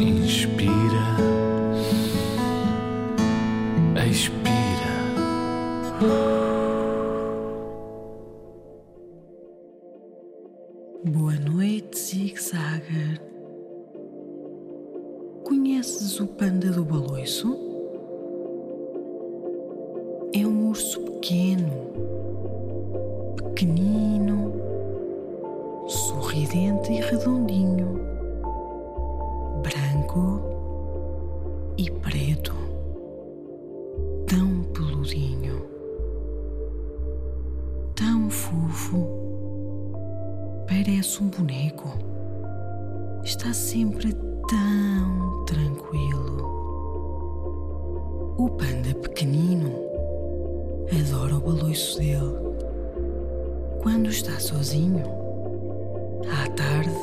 Inspira, expira. Boa noite, Zig-Zagger. Conheces o panda do baloiço? É um urso pequeno, pequenino, sorridente e redondinho, branco e preto, tão peludinho, tão fofo parece um boneco. Está sempre tão tranquilo. O panda pequenino adora o baloiço dele. Quando está sozinho, à tarde,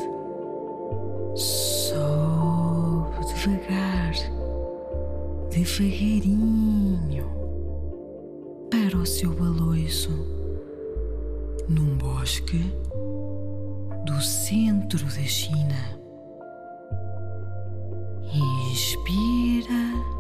devagar, devagarinho, para o seu baloiço, num bosque do centro da China. Inspira,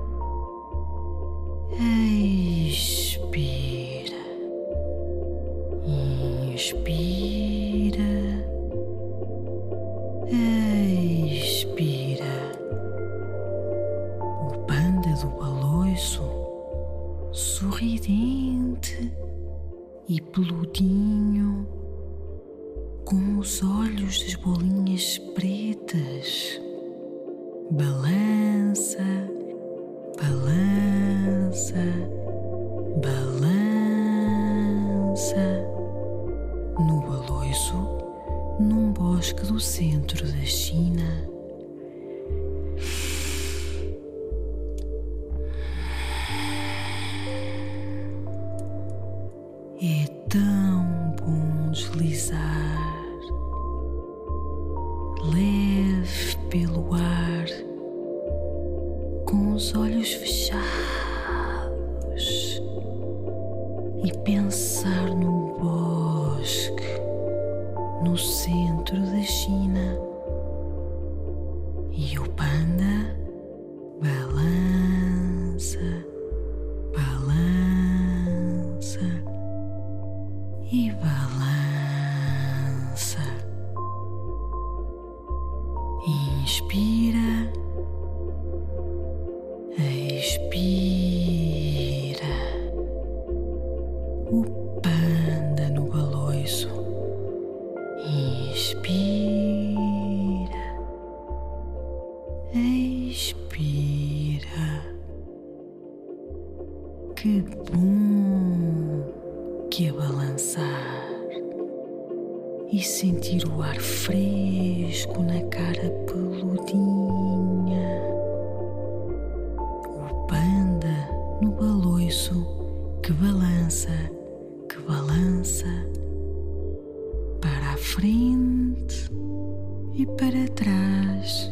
sorridente e peludinho com os olhos das bolinhas pretas. Balança, balança, balança. No baloiço, num bosque do centro da China. Tão bom deslizar. Leve pelo ar, com os olhos fechados e balança. Inspira, expira. O panda no baloiço. Inspira, expira. Que bom que é balançar e sentir o ar fresco na cara peludinha. O panda no baloiço que balança, que balança para a frente e para trás,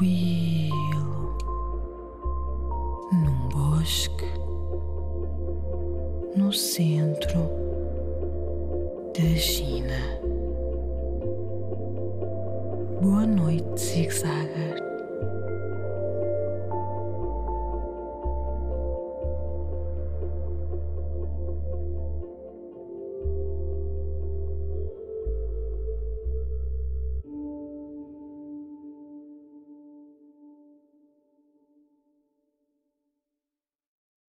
tranquilo, num bosque no centro da China. Boa noite, zig-zag.